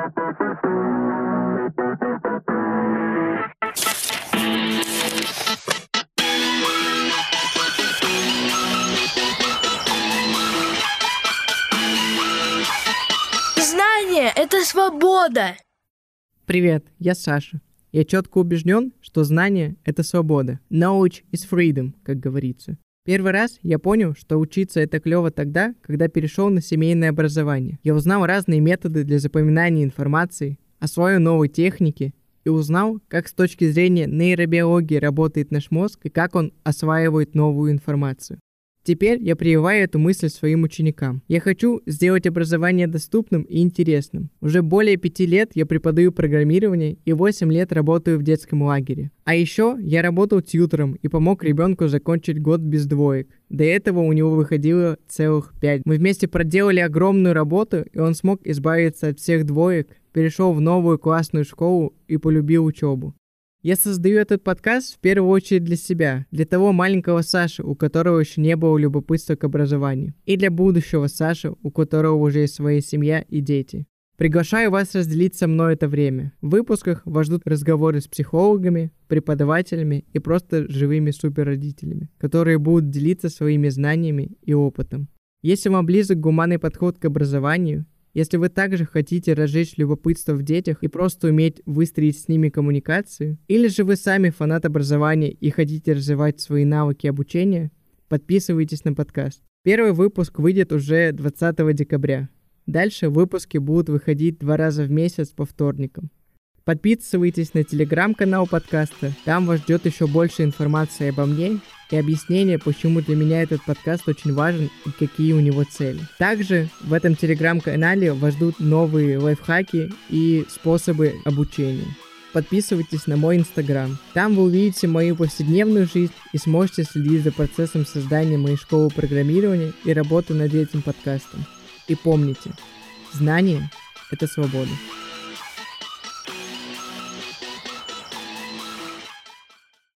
Знание — это свобода. Привет, я Саша. Я четко убежден, что знание — это свобода. Knowledge is freedom, как говорится. Первый раз я понял, что учиться это клево тогда, когда перешел на семейное образование. Я узнал разные методы для запоминания информации, освоил новые техники и узнал, как с точки зрения нейробиологии работает наш мозг и как он осваивает новую информацию. Теперь я прививаю эту мысль своим ученикам. Я хочу сделать образование доступным и интересным. Уже более пяти лет я преподаю программирование и 8 лет работаю в детском лагере. А еще я работал тьютором и помог ребенку закончить год без двоек. До этого у него выходило целых пять. Мы вместе проделали огромную работу, и он смог избавиться от всех двоек, перешел в новую классную школу и полюбил учебу. Я создаю этот подкаст в первую очередь для себя, для того маленького Саши, у которого еще не было любопытства к образованию, и для будущего Саши, у которого уже есть своя семья и дети. Приглашаю вас разделить со мной это время. В выпусках вас ждут разговоры с психологами, преподавателями и просто живыми суперродителями, которые будут делиться своими знаниями и опытом. Если вам близок гуманный подход к образованию, если вы также хотите разжечь любопытство в детях и просто уметь выстроить с ними коммуникацию, или же вы сами фанат образования и хотите развивать свои навыки обучения, подписывайтесь на подкаст. Первый выпуск выйдет уже 20 декабря. Дальше выпуски будут выходить два раза в месяц по вторникам. Подписывайтесь на телеграм-канал подкаста, там вас ждет еще больше информации обо мне и объяснение, почему для меня этот подкаст очень важен и какие у него цели. Также в этом телеграм-канале вас ждут новые лайфхаки и способы обучения. Подписывайтесь на мой инстаграм. Там вы увидите мою повседневную жизнь и сможете следить за процессом создания моей школы программирования и работы над этим подкастом. И помните, знание – это свобода.